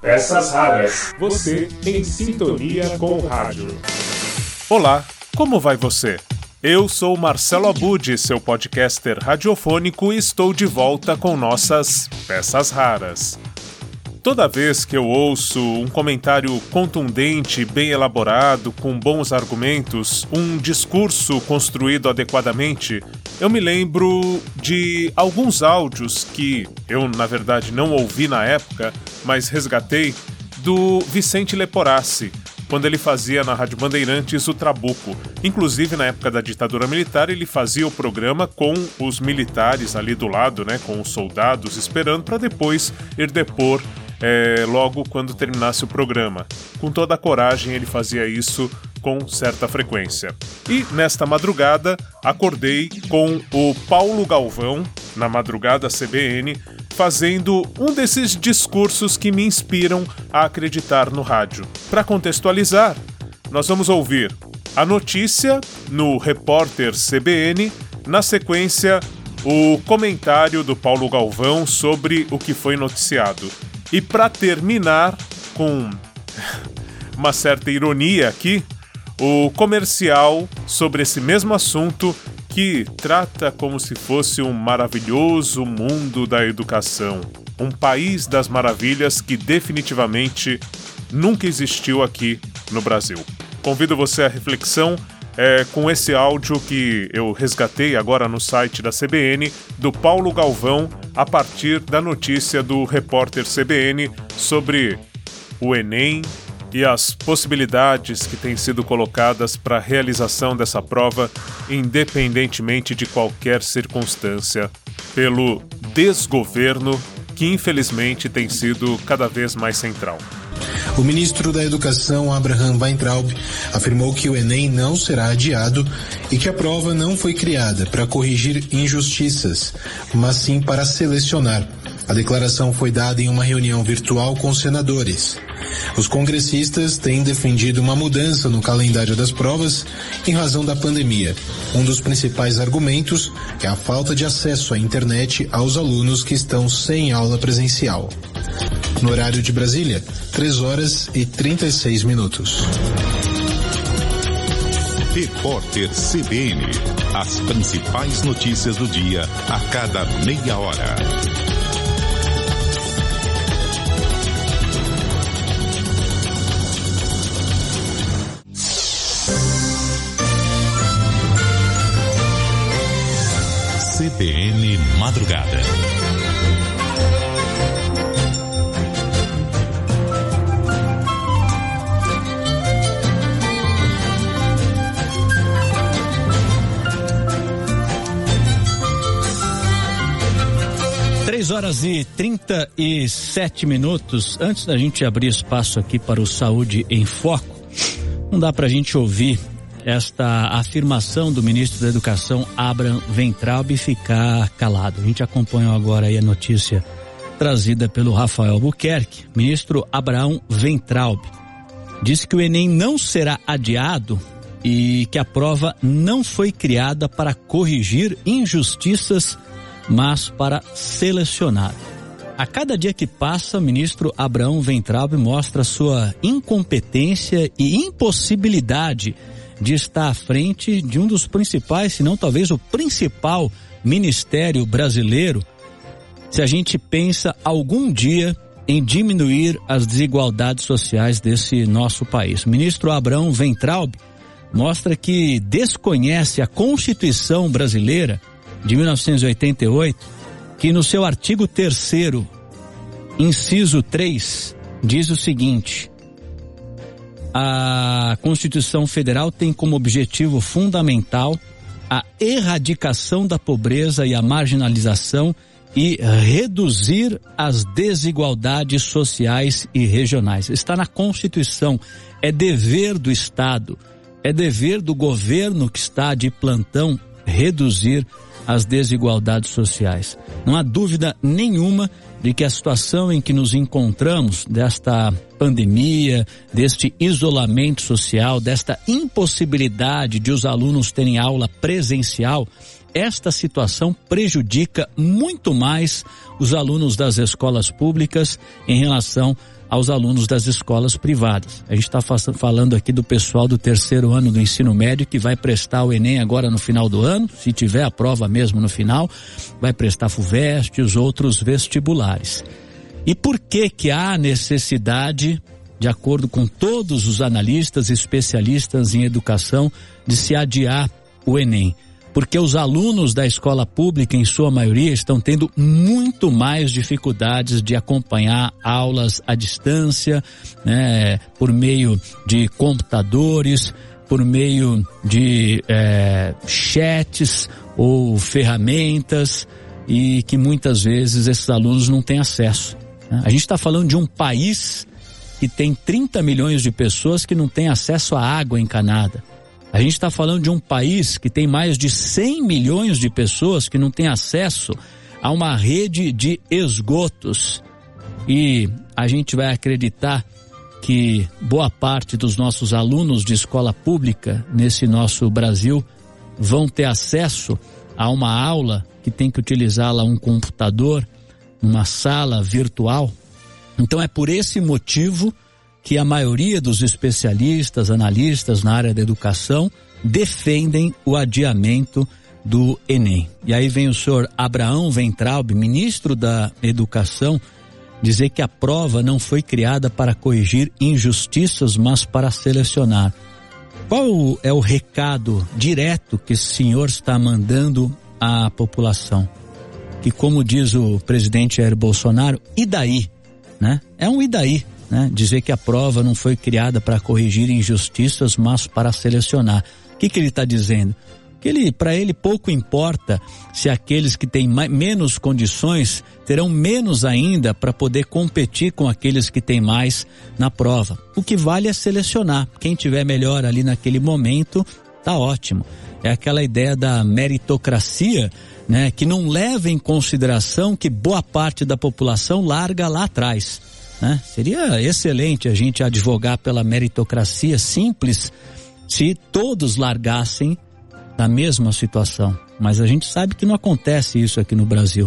Peças raras. Você em sintonia com o rádio. Olá, como vai você? Eu sou Marcelo Abud, seu podcaster radiofônico, e estou de volta com nossas peças raras. Toda vez que eu ouço um comentário contundente, bem elaborado, com bons argumentos, um discurso construído adequadamente, eu me lembro de alguns áudios que eu, na verdade, não ouvi na época, mas resgatei, do Vicente Leporassi, quando ele fazia na Rádio Bandeirantes o Trabuco. Inclusive, na época da ditadura militar, ele fazia o programa com os militares ali do lado, né, com os soldados, esperando para depois ir depor é, logo quando terminasse o programa. Com toda a coragem, ele fazia isso com certa frequência. E nesta madrugada, acordei com o Paulo Galvão, na madrugada CBN, fazendo um desses discursos que me inspiram a acreditar no rádio. Para contextualizar, nós vamos ouvir a notícia no repórter CBN, na sequência, o comentário do Paulo Galvão sobre o que foi noticiado. E para terminar, com uma certa ironia aqui, o comercial sobre esse mesmo assunto que trata como se fosse um maravilhoso mundo da educação, um país das maravilhas que definitivamente nunca existiu aqui no Brasil. Convido você à reflexão é, com esse áudio que eu resgatei agora no site da CBN, do Paulo Galvão, a partir da notícia do repórter CBN sobre o Enem e as possibilidades que têm sido colocadas para a realização dessa prova, independentemente de qualquer circunstância, pelo desgoverno que infelizmente tem sido cada vez mais central. O ministro da Educação, Abraham Weintraub, afirmou que o Enem não será adiado e que a prova não foi criada para corrigir injustiças, mas sim para selecionar. A declaração foi dada em uma reunião virtual com senadores. Os congressistas têm defendido uma mudança no calendário das provas em razão da pandemia. Um dos principais argumentos é a falta de acesso à internet aos alunos que estão sem aula presencial. No horário de Brasília, 3 horas e 36 minutos. Repórter CBN. As principais notícias do dia a cada meia hora. CBN Madrugada. Horas e 37 minutos. Antes da gente abrir espaço aqui para o Saúde em Foco, não dá para a gente ouvir esta afirmação do ministro da Educação, Abraham Ventralb, ficar calado. A gente acompanhou agora aí a notícia trazida pelo Rafael Buquerque. Ministro Abraão Ventralb disse que o Enem não será adiado e que a prova não foi criada para corrigir injustiças, mas para selecionar. A cada dia que passa, ministro Abraão Ventralb mostra sua incompetência e impossibilidade de estar à frente de um dos principais, se não talvez o principal ministério brasileiro, se a gente pensa algum dia em diminuir as desigualdades sociais desse nosso país. Ministro Abraão Ventralb mostra que desconhece a Constituição brasileira de 1988, que no seu artigo 3 inciso 3, diz o seguinte: a Constituição Federal tem como objetivo fundamental a erradicação da pobreza e a marginalização e reduzir as desigualdades sociais e regionais. Está na Constituição. É dever do Estado, é dever do governo que está de plantão reduzir as desigualdades sociais. Não há dúvida nenhuma de que a situação em que nos encontramos, desta pandemia, deste isolamento social, desta impossibilidade de os alunos terem aula presencial, esta situação prejudica muito mais os alunos das escolas públicas em relação aos alunos das escolas privadas. A gente está falando aqui do pessoal do terceiro ano do ensino médio que vai prestar o Enem agora no final do ano, se tiver a prova mesmo no final, vai prestar FUVEST e os outros vestibulares. E por que que há necessidade, de acordo com todos os analistas e especialistas em educação, de se adiar o Enem? Porque os alunos da escola pública, em sua maioria, estão tendo muito mais dificuldades de acompanhar aulas à distância, né, por meio de computadores, por meio de é, chats ou ferramentas e que muitas vezes esses alunos não têm acesso. Né? A gente está falando de um país que tem 30 milhões de pessoas que não têm acesso à água encanada. A gente está falando de um país que tem mais de 100 milhões de pessoas que não têm acesso a uma rede de esgotos. E a gente vai acreditar que boa parte dos nossos alunos de escola pública nesse nosso Brasil vão ter acesso a uma aula que tem que utilizar lá um computador, uma sala virtual. Então é por esse motivo que a maioria dos especialistas, analistas na área da educação defendem o adiamento do Enem. E aí vem o senhor Abraão Ventralbe, ministro da Educação, dizer que a prova não foi criada para corrigir injustiças, mas para selecionar. Qual é o recado direto que o senhor está mandando à população? Que como diz o presidente Jair Bolsonaro, e daí? Né? É um e daí né? Dizer que a prova não foi criada para corrigir injustiças, mas para selecionar. O que, que ele está dizendo? Que ele, para ele, pouco importa se aqueles que têm mais, menos condições terão menos ainda para poder competir com aqueles que têm mais na prova. O que vale é selecionar. Quem tiver melhor ali naquele momento, tá ótimo. É aquela ideia da meritocracia, né, que não leva em consideração que boa parte da população larga lá atrás. Né? Seria excelente a gente advogar pela meritocracia simples se todos largassem da mesma situação. Mas a gente sabe que não acontece isso aqui no Brasil.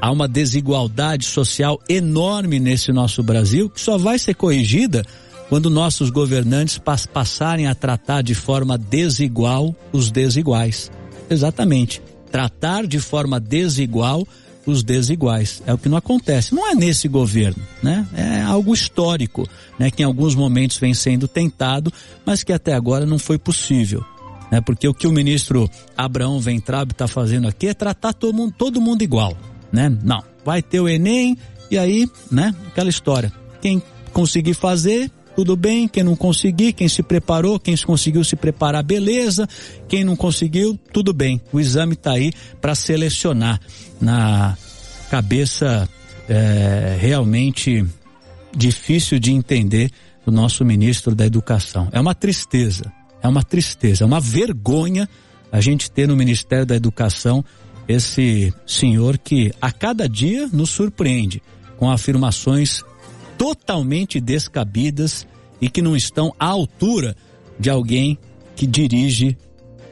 Há uma desigualdade social enorme nesse nosso Brasil que só vai ser corrigida quando nossos governantes passarem a tratar de forma desigual os desiguais. Exatamente. Tratar de forma desigual os desiguais. É o que não acontece. Não é nesse governo, né? É algo histórico, né? Que em alguns momentos vem sendo tentado, mas que até agora não foi possível. Né? Porque o que o ministro Abraão Ventrab está fazendo aqui é tratar todo mundo, todo mundo igual, né? Não, vai ter o Enem e aí, né? Aquela história. Quem conseguir fazer, tudo bem. Quem não conseguir, quem se preparou, quem conseguiu se preparar, beleza. Quem não conseguiu, tudo bem. O exame está aí para selecionar na cabeça é, realmente difícil de entender do nosso ministro da Educação. É uma tristeza, é uma tristeza, é uma vergonha a gente ter no Ministério da Educação esse senhor que a cada dia nos surpreende com afirmações totalmente descabidas e que não estão à altura de alguém que dirige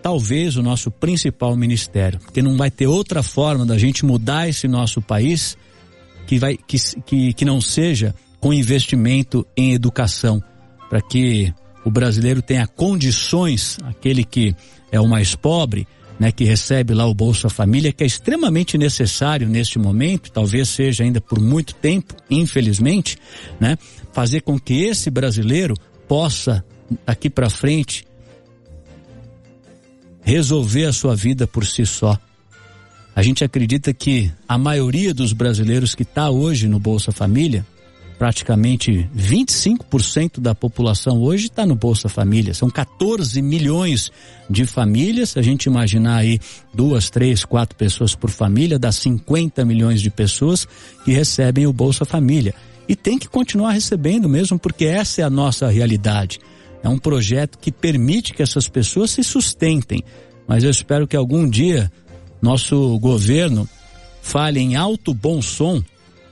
talvez o nosso principal ministério, porque não vai ter outra forma da gente mudar esse nosso país que vai que, que, que não seja com investimento em educação, para que o brasileiro tenha condições, aquele que é o mais pobre, né, que recebe lá o Bolsa Família, que é extremamente necessário neste momento, talvez seja ainda por muito tempo, infelizmente, né, fazer com que esse brasileiro possa daqui para frente resolver a sua vida por si só. A gente acredita que a maioria dos brasileiros que está hoje no Bolsa Família praticamente 25% da população hoje está no Bolsa Família. São 14 milhões de famílias. Se a gente imaginar aí duas, três, quatro pessoas por família, dá 50 milhões de pessoas que recebem o Bolsa Família. E tem que continuar recebendo mesmo, porque essa é a nossa realidade. É um projeto que permite que essas pessoas se sustentem. Mas eu espero que algum dia nosso governo fale em alto bom som,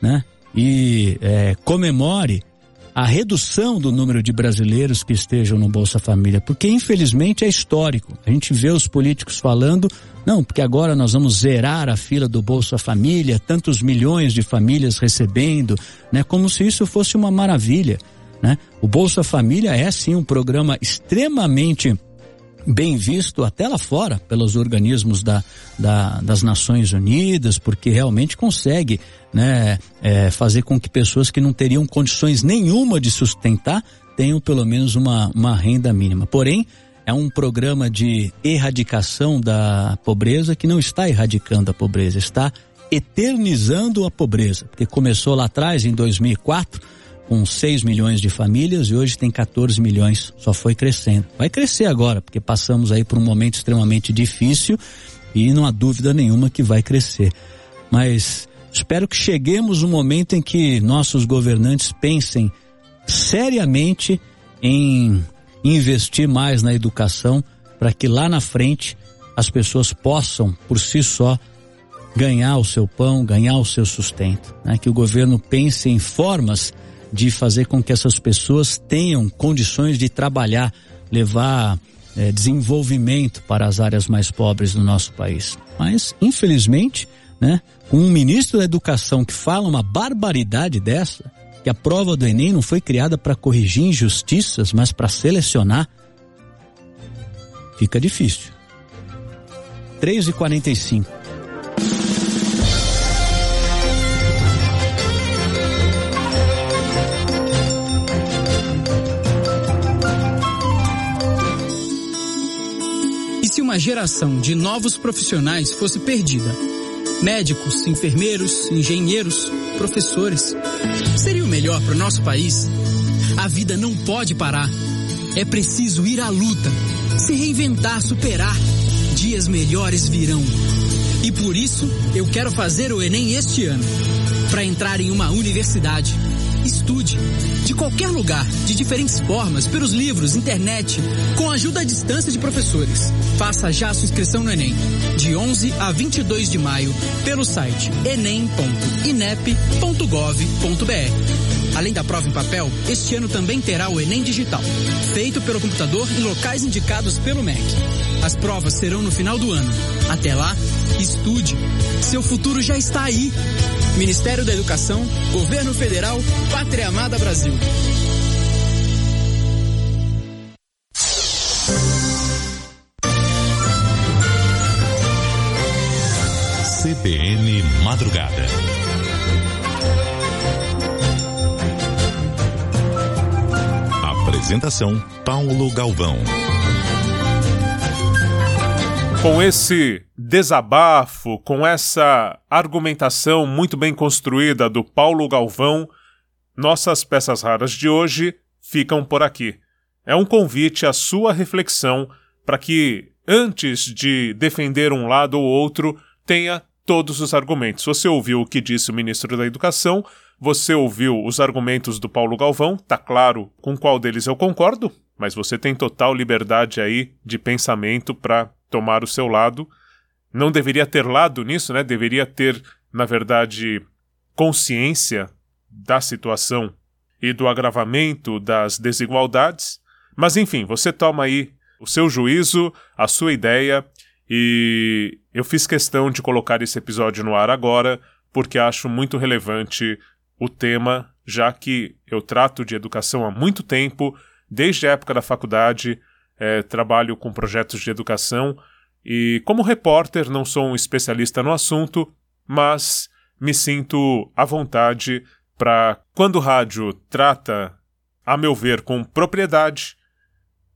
né? E é, comemore a redução do número de brasileiros que estejam no Bolsa Família, porque infelizmente é histórico. A gente vê os políticos falando, não, porque agora nós vamos zerar a fila do Bolsa Família, tantos milhões de famílias recebendo, né, como se isso fosse uma maravilha, né? O Bolsa Família é sim um programa extremamente bem visto até lá fora pelos organismos da, da, das Nações Unidas, porque realmente consegue né, é, fazer com que pessoas que não teriam condições nenhuma de sustentar tenham pelo menos uma, uma renda mínima. Porém, é um programa de erradicação da pobreza que não está erradicando a pobreza, está eternizando a pobreza, porque começou lá atrás, em 2004, com 6 milhões de famílias e hoje tem 14 milhões, só foi crescendo. Vai crescer agora, porque passamos aí por um momento extremamente difícil e não há dúvida nenhuma que vai crescer. Mas espero que cheguemos um momento em que nossos governantes pensem seriamente em investir mais na educação para que lá na frente as pessoas possam por si só ganhar o seu pão, ganhar o seu sustento, né? Que o governo pense em formas de fazer com que essas pessoas tenham condições de trabalhar, levar é, desenvolvimento para as áreas mais pobres do nosso país. Mas, infelizmente, né, com um ministro da Educação que fala uma barbaridade dessa, que a prova do Enem não foi criada para corrigir injustiças, mas para selecionar, fica difícil. 3 e 45 uma geração de novos profissionais fosse perdida. Médicos, enfermeiros, engenheiros, professores. Seria o melhor para o nosso país? A vida não pode parar. É preciso ir à luta, se reinventar, superar. Dias melhores virão. E por isso, eu quero fazer o Enem este ano. Para entrar em uma universidade Estude. De qualquer lugar, de diferentes formas, pelos livros, internet, com ajuda à distância de professores. Faça já a sua inscrição no Enem. De 11 a 22 de maio, pelo site enem.inep.gov.br. Além da prova em papel, este ano também terá o Enem Digital, feito pelo computador em locais indicados pelo MEC. As provas serão no final do ano. Até lá, estude. Seu futuro já está aí. Ministério da Educação, Governo Federal, Pátria Amada Brasil. CBN Madrugada. Apresentação Paulo Galvão. Com esse desabafo, com essa argumentação muito bem construída do Paulo Galvão, nossas peças raras de hoje ficam por aqui. É um convite à sua reflexão para que, antes de defender um lado ou outro, tenha todos os argumentos. Você ouviu o que disse o ministro da Educação, você ouviu os argumentos do Paulo Galvão, tá claro com qual deles eu concordo, mas você tem total liberdade aí de pensamento para tomar o seu lado. Não deveria ter lado nisso, né? Deveria ter, na verdade, consciência da situação e do agravamento das desigualdades. Mas enfim, você toma aí o seu juízo, a sua ideia, e eu fiz questão de colocar esse episódio no ar agora, porque acho muito relevante o tema, já que eu trato de educação há muito tempo, desde a época da faculdade, é, trabalho com projetos de educação e, como repórter, não sou um especialista no assunto, mas me sinto à vontade para, quando o rádio trata, a meu ver, com propriedade,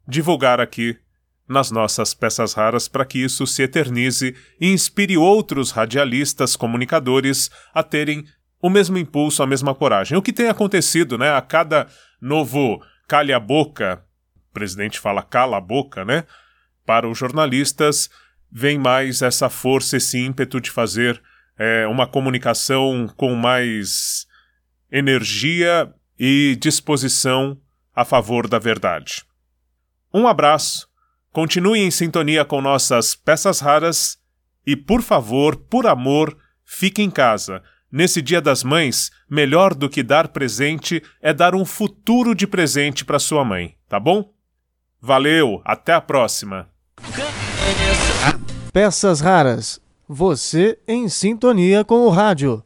divulgar aqui nas nossas peças raras para que isso se eternize e inspire outros radialistas, comunicadores a terem o mesmo impulso, a mesma coragem. O que tem acontecido, né? A cada novo calha-boca o presidente fala cala a boca, né? Para os jornalistas, vem mais essa força, esse ímpeto de fazer é, uma comunicação com mais energia e disposição a favor da verdade. Um abraço, continue em sintonia com nossas peças raras e, por favor, por amor, fique em casa. Nesse Dia das Mães, melhor do que dar presente é dar um futuro de presente para sua mãe, tá bom? Valeu, até a próxima. Peças raras. Você em sintonia com o rádio.